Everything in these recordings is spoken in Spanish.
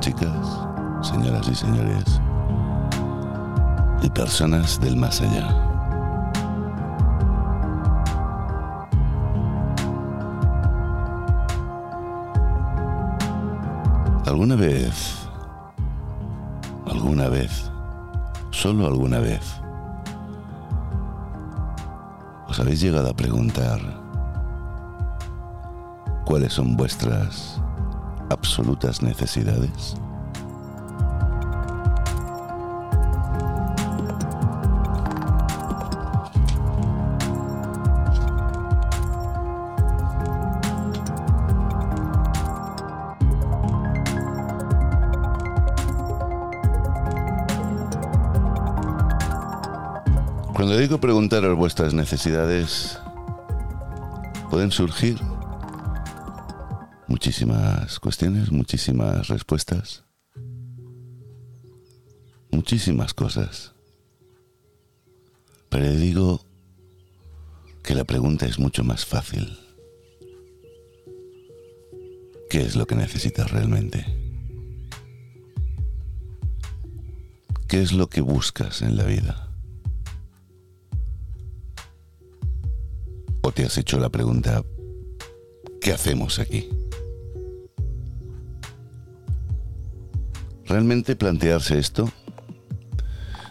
chicas, señoras y señores, y personas del más allá. ¿Alguna vez, alguna vez, solo alguna vez, os habéis llegado a preguntar cuáles son vuestras absolutas necesidades? Cuando digo preguntaros vuestras necesidades, pueden surgir muchísimas cuestiones, muchísimas respuestas, muchísimas cosas. Pero digo que la pregunta es mucho más fácil. ¿Qué es lo que necesitas realmente? ¿Qué es lo que buscas en la vida? ¿O te has hecho la pregunta, ¿qué hacemos aquí? Realmente plantearse esto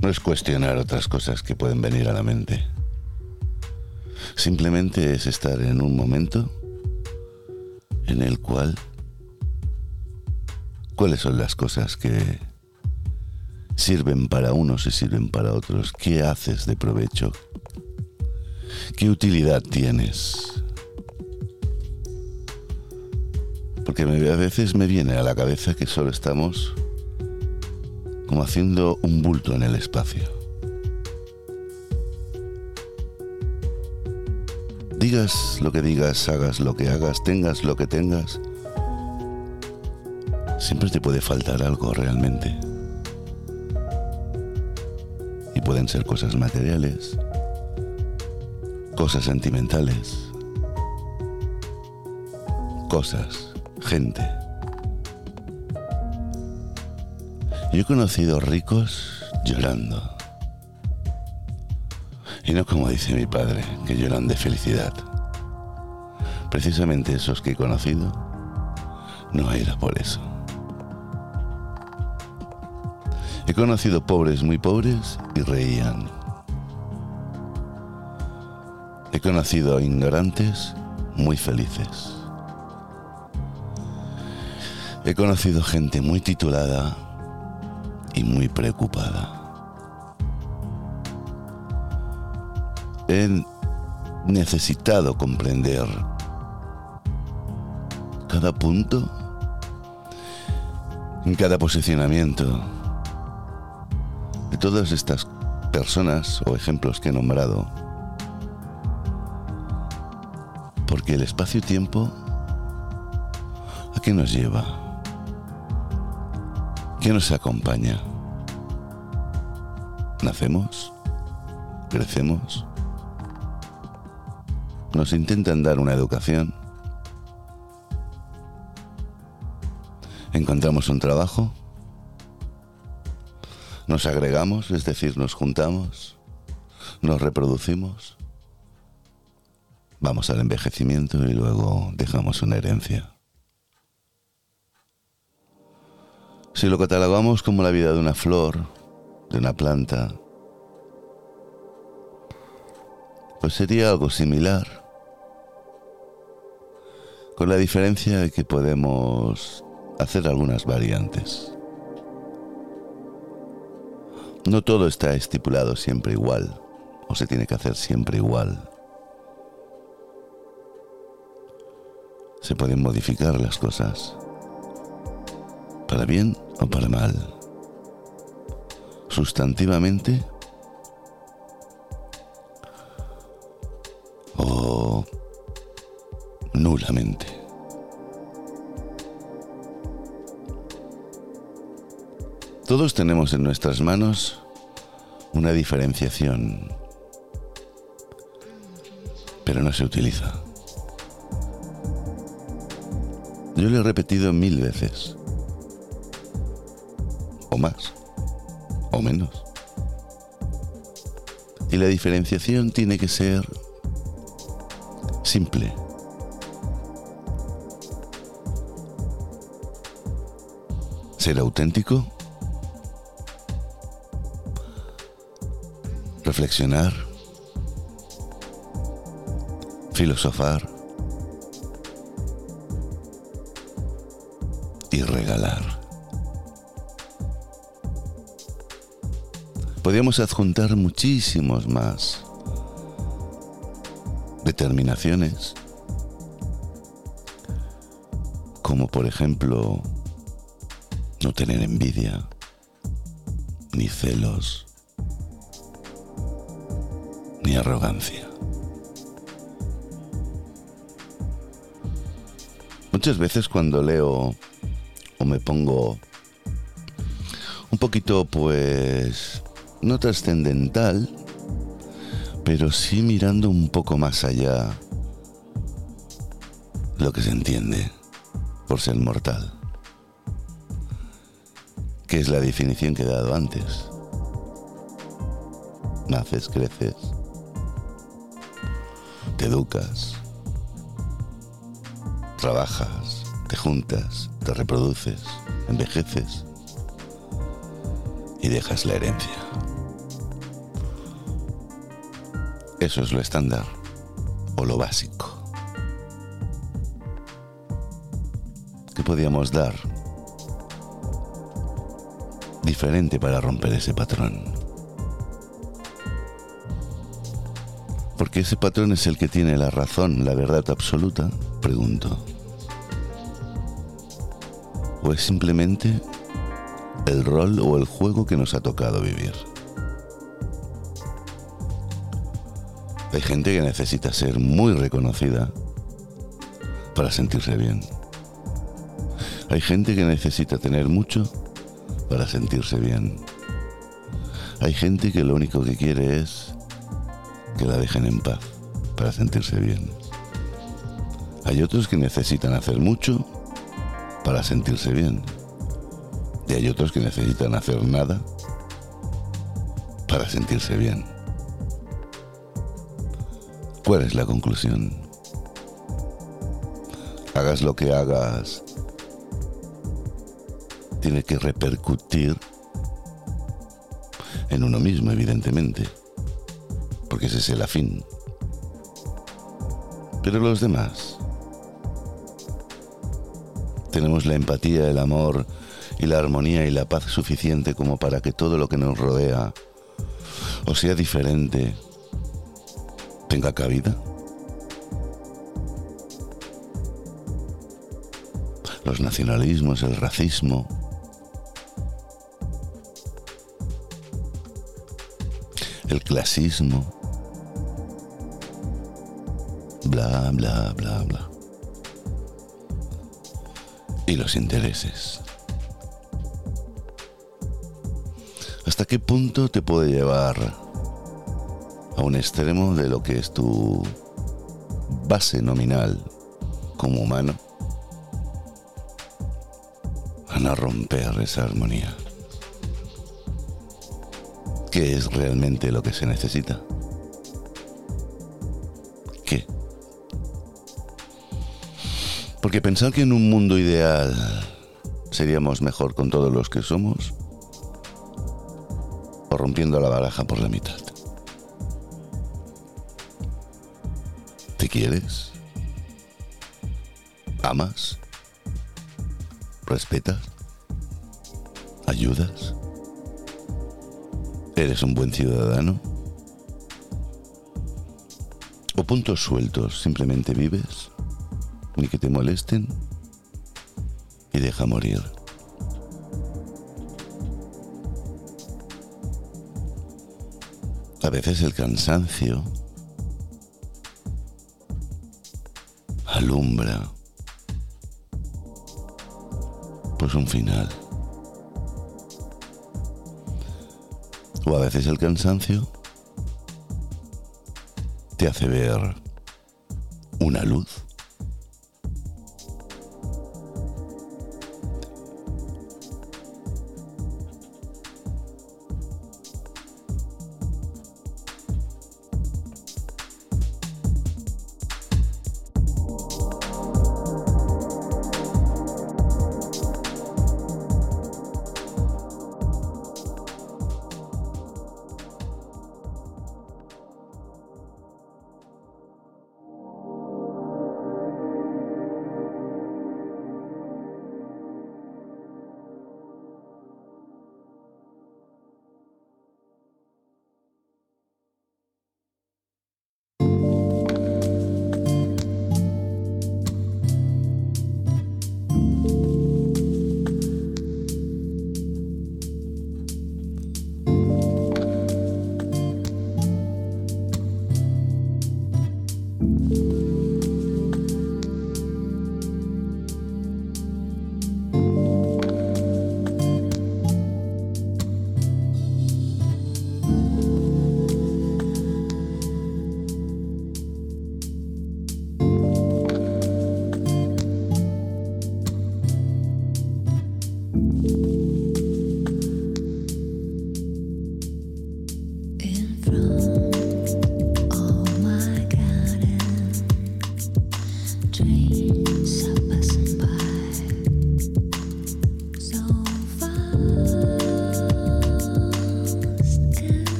no es cuestionar otras cosas que pueden venir a la mente. Simplemente es estar en un momento en el cual cuáles son las cosas que sirven para unos y sirven para otros, qué haces de provecho, qué utilidad tienes. Porque a veces me viene a la cabeza que solo estamos como haciendo un bulto en el espacio. Digas lo que digas, hagas lo que hagas, tengas lo que tengas, siempre te puede faltar algo realmente. Y pueden ser cosas materiales, cosas sentimentales, cosas, gente. Yo he conocido ricos llorando. Y no como dice mi padre, que lloran de felicidad. Precisamente esos que he conocido, no era por eso. He conocido pobres muy pobres y reían. He conocido ignorantes muy felices. He conocido gente muy titulada muy preocupada. He necesitado comprender cada punto, cada posicionamiento de todas estas personas o ejemplos que he nombrado. Porque el espacio-tiempo, ¿a qué nos lleva? ¿Qué nos acompaña? ¿Nacemos? ¿Crecemos? ¿Nos intentan dar una educación? ¿Encontramos un trabajo? ¿Nos agregamos, es decir, nos juntamos? ¿Nos reproducimos? Vamos al envejecimiento y luego dejamos una herencia. Si lo catalogamos como la vida de una flor, de una planta, pues sería algo similar, con la diferencia de que podemos hacer algunas variantes. No todo está estipulado siempre igual, o se tiene que hacer siempre igual. Se pueden modificar las cosas para bien o para mal, sustantivamente Todos tenemos en nuestras manos una diferenciación, pero no se utiliza. Yo lo he repetido mil veces. o más, o menos. Y la diferenciación tiene que ser simple. Ser auténtico. Reflexionar. Filosofar. Y regalar. Podríamos adjuntar muchísimos más determinaciones, como por ejemplo no tener envidia, ni celos, ni arrogancia. Muchas veces cuando leo o me pongo un poquito pues no trascendental, pero sí mirando un poco más allá lo que se entiende por ser mortal, que es la definición que he dado antes. Naces, creces, te educas, trabajas, te juntas, te reproduces, envejeces y dejas la herencia. Eso es lo estándar o lo básico. ¿Qué podíamos dar diferente para romper ese patrón? Porque ese patrón es el que tiene la razón, la verdad absoluta, pregunto. ¿O es simplemente el rol o el juego que nos ha tocado vivir? Hay gente que necesita ser muy reconocida para sentirse bien. Hay gente que necesita tener mucho para sentirse bien. Hay gente que lo único que quiere es que la dejen en paz para sentirse bien. Hay otros que necesitan hacer mucho para sentirse bien. Y hay otros que necesitan hacer nada para sentirse bien. ¿Cuál es la conclusión? Hagas lo que hagas, tiene que repercutir en uno mismo, evidentemente, porque ese es el afín. Pero los demás, tenemos la empatía, el amor y la armonía y la paz suficiente como para que todo lo que nos rodea o sea diferente tenga cabida? Los nacionalismos, el racismo, el clasismo, bla, bla, bla, bla. Y los intereses. ¿Hasta qué punto te puede llevar a un extremo de lo que es tu base nominal como humano, a romper esa armonía. ¿Qué es realmente lo que se necesita? ¿Qué? Porque pensar que en un mundo ideal seríamos mejor con todos los que somos o rompiendo la baraja por la mitad. quieres? ¿Amas? ¿Respetas? ¿Ayudas? ¿Eres un buen ciudadano? ¿O puntos sueltos simplemente vives? Ni que te molesten y deja morir. A veces el cansancio alumbra pues un final. O a veces el cansancio te hace ver una luz.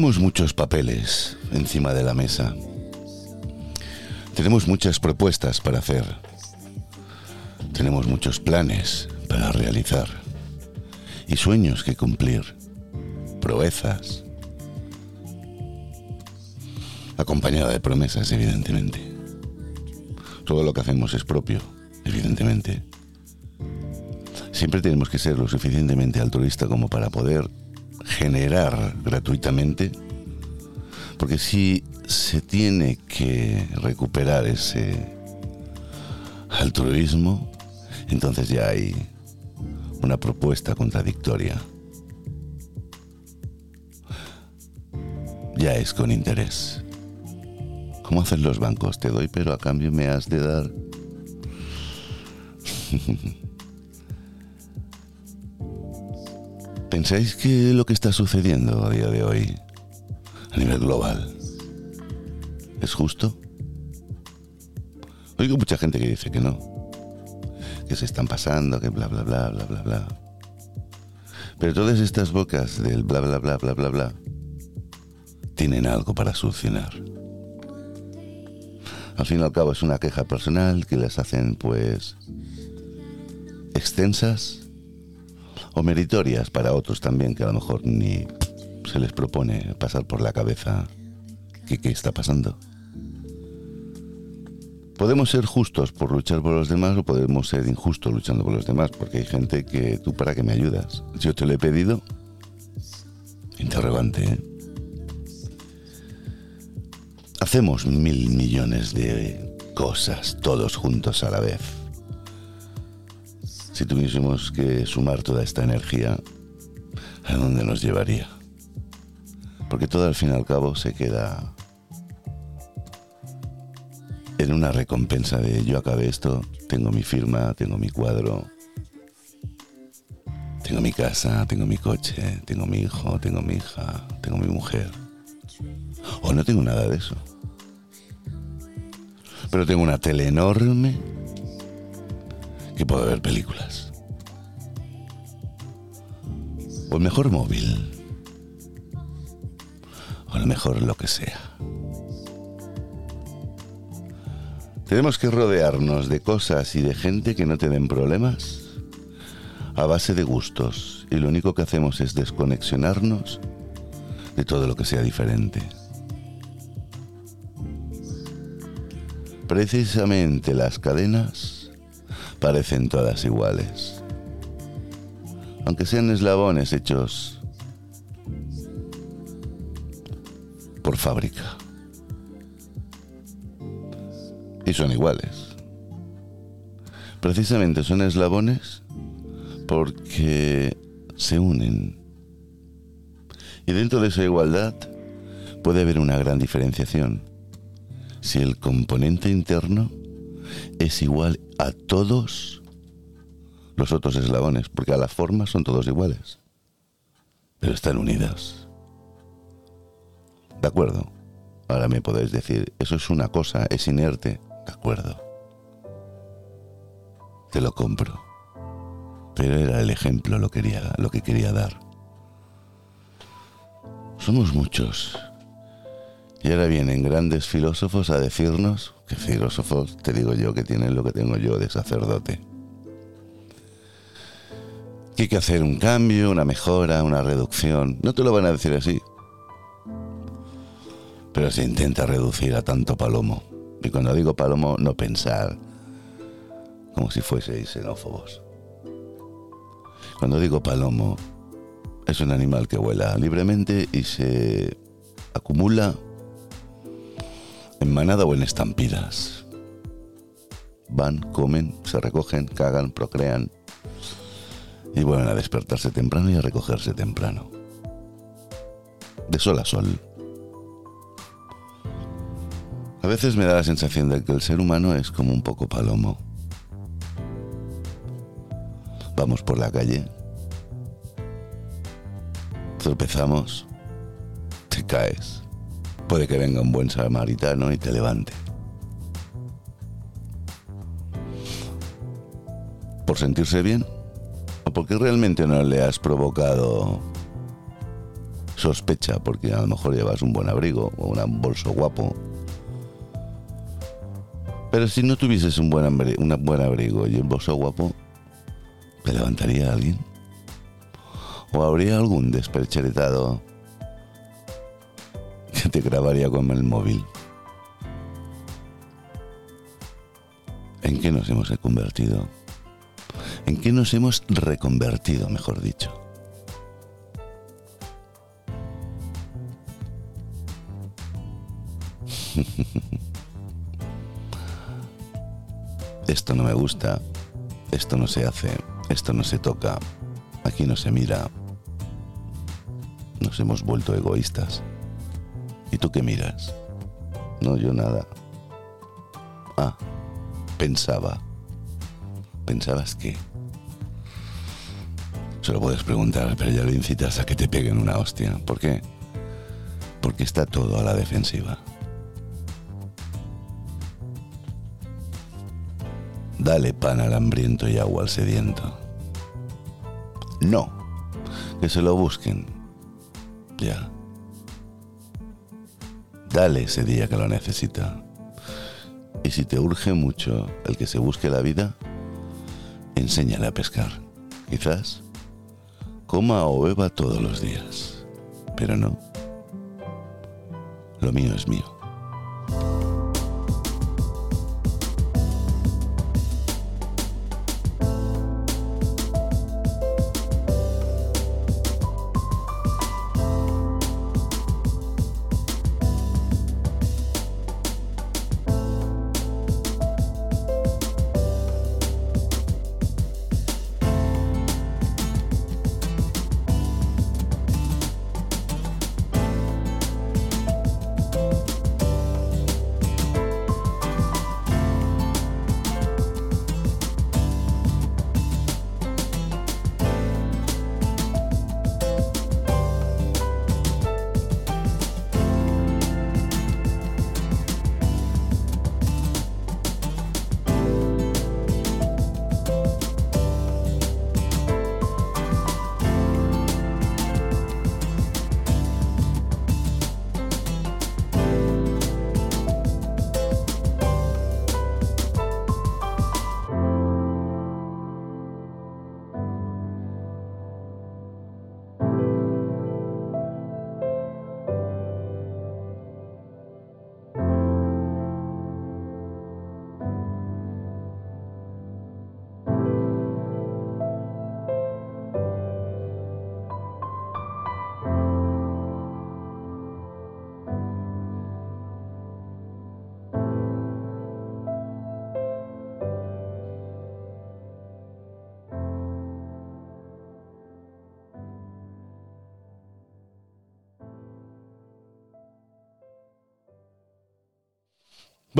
Tenemos muchos papeles encima de la mesa. Tenemos muchas propuestas para hacer. Tenemos muchos planes para realizar. Y sueños que cumplir. Proezas. Acompañada de promesas, evidentemente. Todo lo que hacemos es propio, evidentemente. Siempre tenemos que ser lo suficientemente altruista como para poder generar gratuitamente, porque si se tiene que recuperar ese altruismo, entonces ya hay una propuesta contradictoria. Ya es con interés. ¿Cómo hacen los bancos? Te doy, pero a cambio me has de dar. ¿Pensáis que lo que está sucediendo a día de hoy, a nivel global, es justo? Oigo mucha gente que dice que no, que se están pasando, que bla, bla, bla, bla, bla, bla. Pero todas estas bocas del bla, bla, bla, bla, bla, bla, tienen algo para solucionar. Al fin y al cabo es una queja personal que les hacen pues extensas o meritorias para otros también que a lo mejor ni se les propone pasar por la cabeza qué está pasando. Podemos ser justos por luchar por los demás o podemos ser injustos luchando por los demás, porque hay gente que tú para que me ayudas. Yo te lo he pedido. Interrogante. ¿eh? Hacemos mil millones de cosas todos juntos a la vez si tuviésemos que sumar toda esta energía, ¿a dónde nos llevaría? Porque todo al fin y al cabo se queda en una recompensa de yo acabé esto, tengo mi firma, tengo mi cuadro, tengo mi casa, tengo mi coche, tengo mi hijo, tengo mi hija, tengo mi mujer. O no tengo nada de eso. Pero tengo una tele enorme que puedo ver películas. O mejor móvil. O el mejor lo que sea. Tenemos que rodearnos de cosas y de gente que no te den problemas a base de gustos y lo único que hacemos es desconexionarnos de todo lo que sea diferente. Precisamente las cadenas parecen todas iguales. Aunque sean eslabones hechos por fábrica. Y son iguales. Precisamente son eslabones porque se unen. Y dentro de esa igualdad puede haber una gran diferenciación. Si el componente interno es igual a todos los otros eslabones, porque a la forma son todos iguales, pero están unidos. De acuerdo. Ahora me podéis decir, eso es una cosa, es inerte. De acuerdo. Te lo compro. Pero era el ejemplo lo, quería, lo que quería dar. Somos muchos. Y ahora vienen grandes filósofos a decirnos que filósofos, te digo yo, que tienen lo que tengo yo de sacerdote. Que hay que hacer un cambio, una mejora, una reducción. No te lo van a decir así. Pero se intenta reducir a tanto palomo. Y cuando digo palomo, no pensar como si fueseis xenófobos. Cuando digo palomo, es un animal que vuela libremente y se acumula en manada o en estampidas. Van, comen, se recogen, cagan, procrean y vuelven a despertarse temprano y a recogerse temprano. De sol a sol. A veces me da la sensación de que el ser humano es como un poco palomo. Vamos por la calle, tropezamos, te caes puede que venga un buen samaritano y te levante. ¿Por sentirse bien? ¿O porque realmente no le has provocado sospecha porque a lo mejor llevas un buen abrigo o un bolso guapo. Pero si no tuvieses un buen, un buen abrigo y un bolso guapo, ¿te levantaría alguien? ¿O habría algún despercheretado te grabaría con el móvil? ¿En qué nos hemos convertido? ¿En qué nos hemos reconvertido, mejor dicho? esto no me gusta, esto no se hace, esto no se toca, aquí no se mira. Nos hemos vuelto egoístas. ¿Y tú qué miras? No, yo nada. Ah, pensaba. ¿Pensabas qué? Se lo puedes preguntar, pero ya lo incitas a que te peguen una hostia. ¿Por qué? Porque está todo a la defensiva. Dale pan al hambriento y agua al sediento. No, que se lo busquen. Ya. Dale ese día que lo necesita. Y si te urge mucho el que se busque la vida, enséñale a pescar. Quizás coma o beba todos los días. Pero no. Lo mío es mío.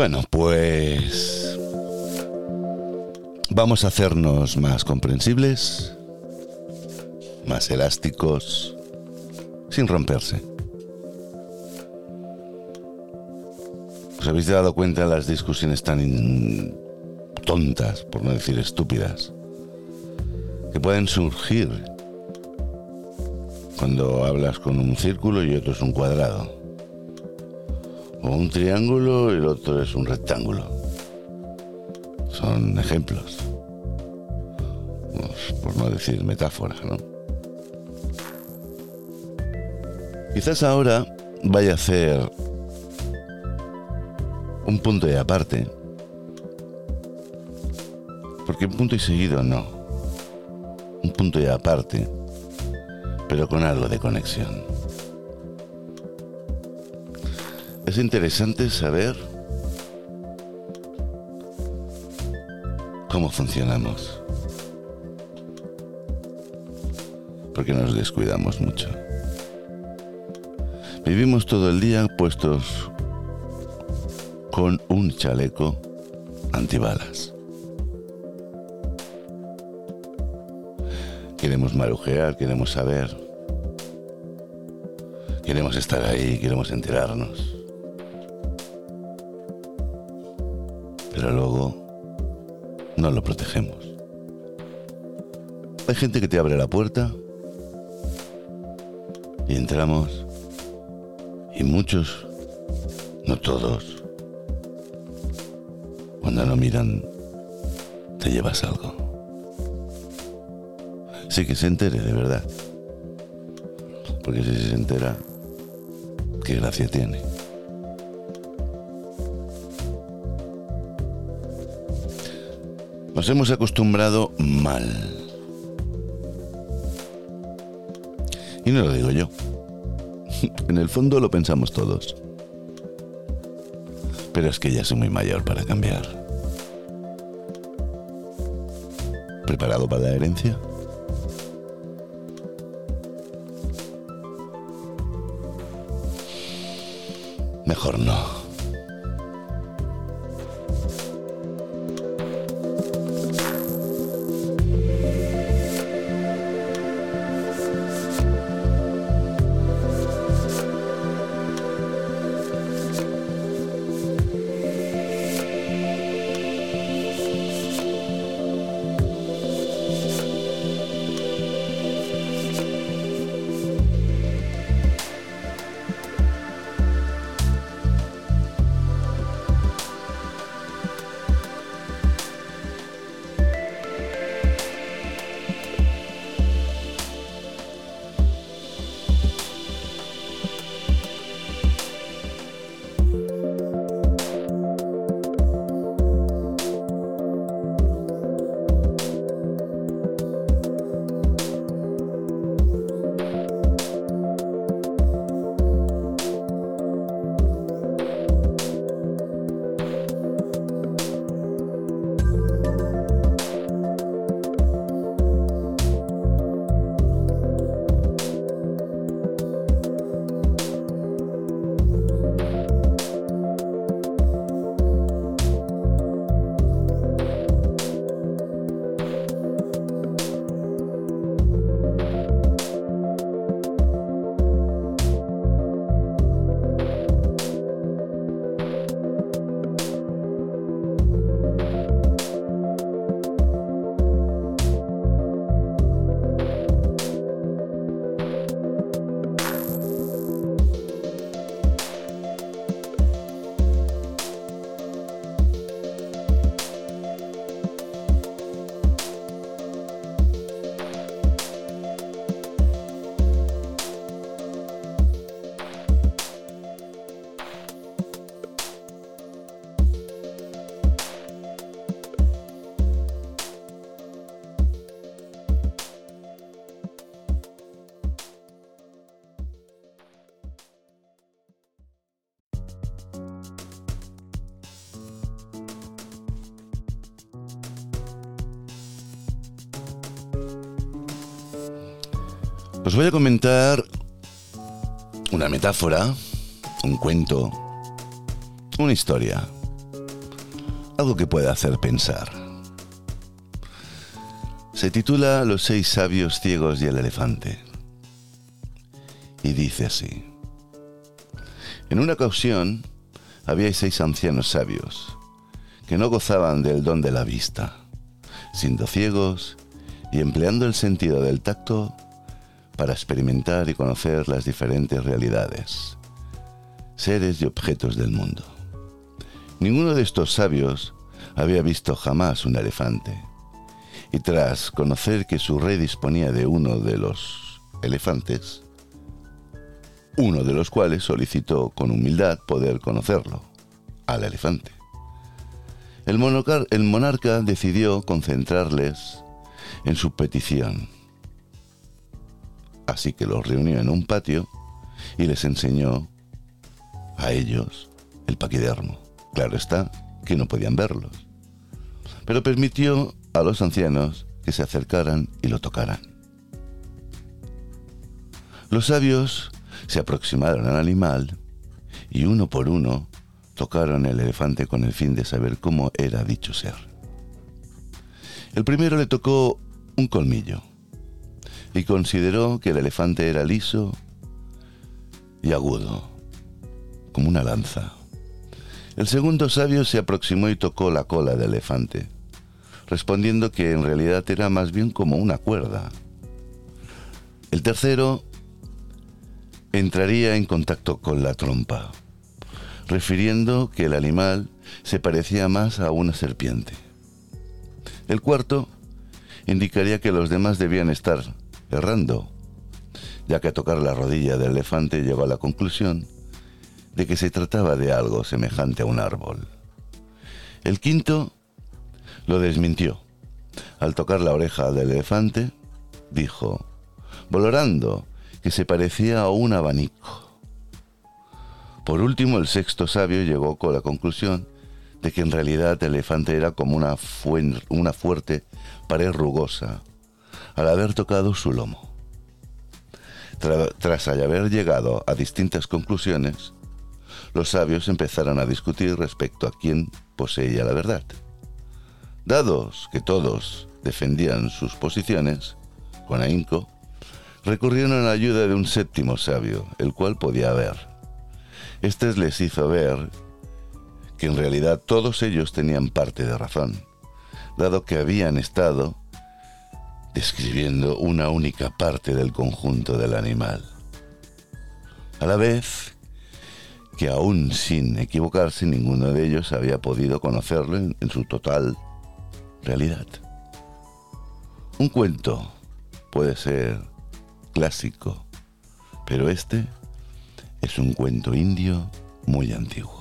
Bueno, pues vamos a hacernos más comprensibles, más elásticos, sin romperse. ¿Os habéis dado cuenta de las discusiones tan tontas, por no decir estúpidas, que pueden surgir cuando hablas con un círculo y otro es un cuadrado? Un triángulo y el otro es un rectángulo. Son ejemplos. Pues, por no decir metáforas, ¿no? Quizás ahora vaya a hacer un punto de aparte. Porque un punto y seguido no. Un punto de aparte, pero con algo de conexión. Es interesante saber cómo funcionamos. Porque nos descuidamos mucho. Vivimos todo el día puestos con un chaleco antibalas. Queremos marujear, queremos saber, queremos estar ahí, queremos enterarnos. Luego no lo protegemos. Hay gente que te abre la puerta Y entramos y muchos, no todos, cuando no miran, te llevas algo. Sí que se entere de verdad. Porque si se entera, qué gracia tiene. Nos hemos acostumbrado mal. Y no lo digo yo. En el fondo lo pensamos todos. Pero es que ya soy muy mayor para cambiar. ¿Preparado para la herencia? Mejor no. Os voy a comentar una metáfora, un cuento, una historia, algo que pueda hacer pensar. Se titula Los seis sabios ciegos y el elefante. Y dice así. En una ocasión había seis ancianos sabios que no gozaban del don de la vista, siendo ciegos y empleando el sentido del tacto para experimentar y conocer las diferentes realidades, seres y objetos del mundo. Ninguno de estos sabios había visto jamás un elefante, y tras conocer que su rey disponía de uno de los elefantes, uno de los cuales solicitó con humildad poder conocerlo, al elefante. El, monarca decidió concentrarles en su petición Así que los reunió en un patio y les enseñó a ellos el paquidermo. Claro está que no podían verlos. Pero permitió a los ancianos que se acercaran y lo tocaran. Los sabios se aproximaron al animal y uno por uno tocaron el elefante con el fin de saber cómo era dicho ser. El primero le tocó un colmillo, y consideró que el elefante era liso y agudo, como una lanza. El segundo sabio se aproximó y tocó la cola del elefante, respondiendo que en realidad era más bien como una cuerda. El tercero entraría en contacto con la trompa, refiriendo que el animal se parecía más a una serpiente. El cuarto indicaría que los demás debían estar errando, ya que a tocar la rodilla del elefante llegó a la conclusión de que se trataba de algo semejante a un árbol. El quinto lo desmintió. Al tocar la oreja del elefante, dijo, volorando, que se parecía a un abanico. Por último, el sexto sabio llegó con la conclusión de que en realidad el elefante era como una, una fuerte pared rugosa al haber tocado su lomo. tras haber llegado a distintas conclusiones, los sabios empezaron a discutir respecto a quién poseía la verdad. Dados que todos defendían sus posiciones, con ahínco, recurrieron a la ayuda de un séptimo sabio, el cual podía ver. Este les hizo ver que en realidad todos ellos tenían parte de razón, dado que habían estado describiendo una única parte del conjunto del animal. A la vez que aún sin equivocarse ninguno de ellos había podido conocerlo en, su total realidad. Un cuento puede ser clásico, pero este es un cuento indio muy antiguo.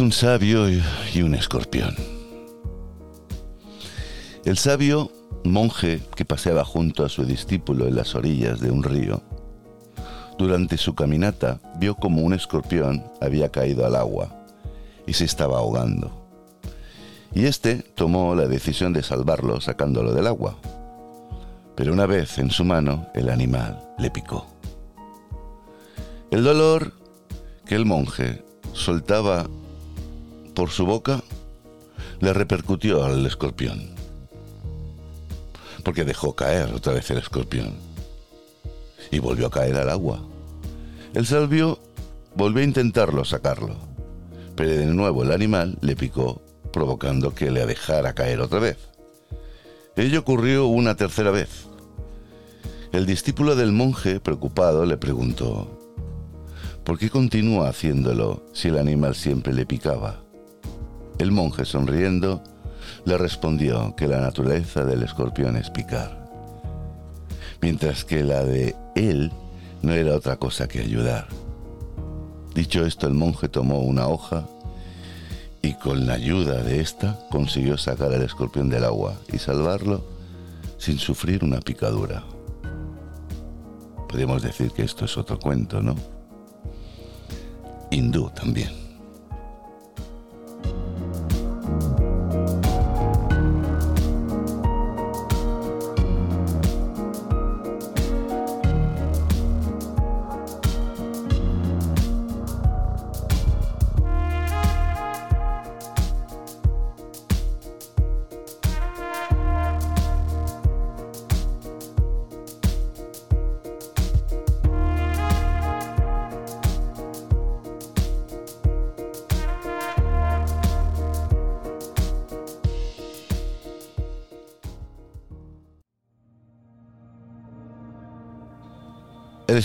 Un sabio y un escorpión. El sabio, monje que paseaba junto a su discípulo en las orillas de un río, durante su caminata vio como un escorpión había caído al agua y se estaba ahogando. Y éste tomó la decisión de salvarlo sacándolo del agua. Pero una vez en su mano, el animal le picó. El dolor que el monje soltaba por su boca le repercutió al escorpión. Porque dejó caer otra vez el escorpión. Y volvió a caer al agua. El salvio volvió a intentarlo sacarlo. Pero de nuevo el animal le picó, provocando que le dejara caer otra vez. Ello ocurrió una tercera vez. El discípulo del monje, preocupado, le preguntó, ¿Por qué continúa haciéndolo si el animal siempre le picaba? El monje, sonriendo, le respondió que la naturaleza del escorpión es picar, mientras que la de él no era otra cosa que ayudar. Dicho esto, el monje tomó una hoja y con la ayuda de ésta consiguió sacar al escorpión del agua y salvarlo sin sufrir una picadura. Podríamos decir que esto es otro cuento, ¿no? hindú también.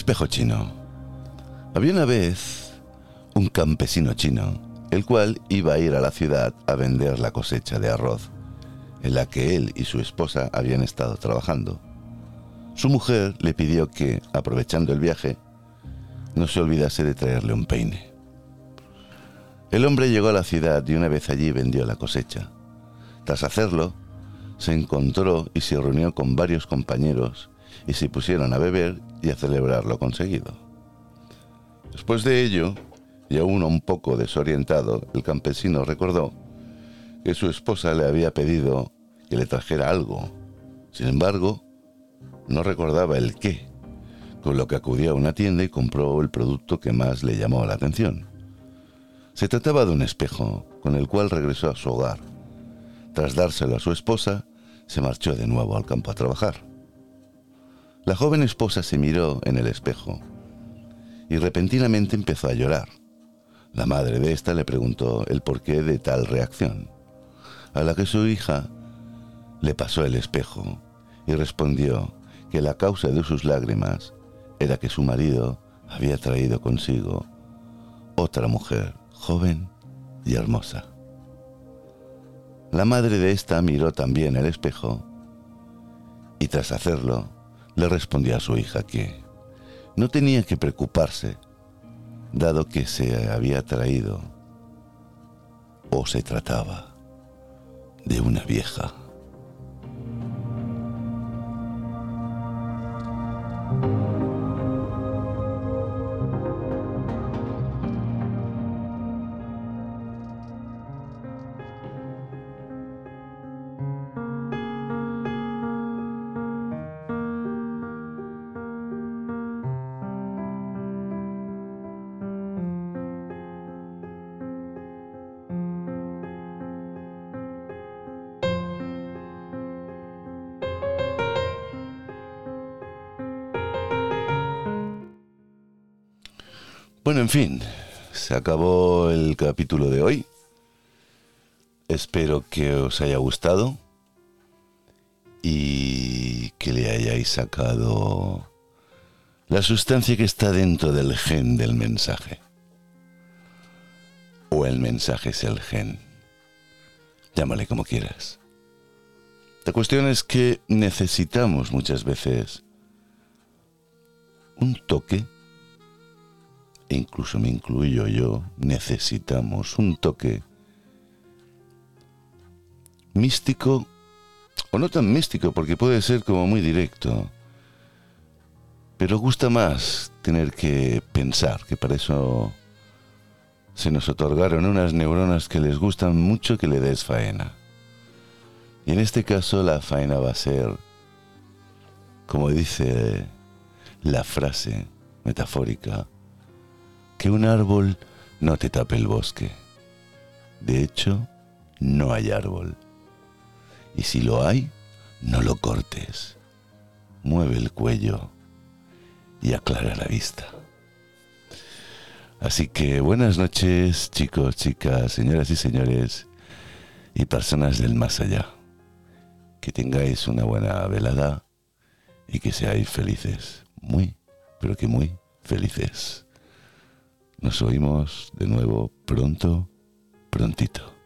Espejo chino. Había una vez un campesino chino, el cual iba a ir a la ciudad a vender la cosecha de arroz, en la que él y su esposa habían estado trabajando. Su mujer le pidió que, aprovechando el viaje, no se olvidase de traerle un peine. El hombre llegó a la ciudad y una vez allí vendió la cosecha. Tras hacerlo, se encontró y se reunió con varios compañeros y se pusieron a beber y a celebrar lo conseguido. Después de ello, y aún un poco desorientado, el campesino recordó que su esposa le había pedido que le trajera algo. Sin embargo, no recordaba el qué, con lo que acudió a una tienda y compró el producto que más le llamó la atención. Se trataba de un espejo, con el cual regresó a su hogar. Tras dárselo a su esposa, se marchó de nuevo al campo a trabajar. La joven esposa se miró en el espejo y repentinamente empezó a llorar. La madre de ésta le preguntó el porqué de tal reacción, a la que su hija le pasó el espejo y respondió que la causa de sus lágrimas era que su marido había traído consigo otra mujer joven y hermosa. La madre de ésta miró también el espejo y tras hacerlo le respondió a su hija que no tenía que preocuparse dado que se había traído o se trataba de una vieja. En fin, se acabó el capítulo de hoy. Espero que os haya gustado y que le hayáis sacado la sustancia que está dentro del gen del mensaje. O el mensaje es el gen. Llámale como quieras. La cuestión es que necesitamos muchas veces un toque e incluso me incluyo yo, necesitamos un toque místico, o no tan místico, porque puede ser como muy directo, pero gusta más tener que pensar, que para eso se nos otorgaron unas neuronas que les gustan mucho que le des faena. Y en este caso la faena va a ser, como dice la frase metafórica, que un árbol no te tape el bosque. De hecho, no hay árbol. Y si lo hay, no lo cortes. Mueve el cuello y aclara la vista. Así que buenas noches, chicos, chicas, señoras y señores, y personas del más allá. Que tengáis una buena velada y que seáis felices. Muy, pero que muy felices. Nos oímos de nuevo pronto, prontito.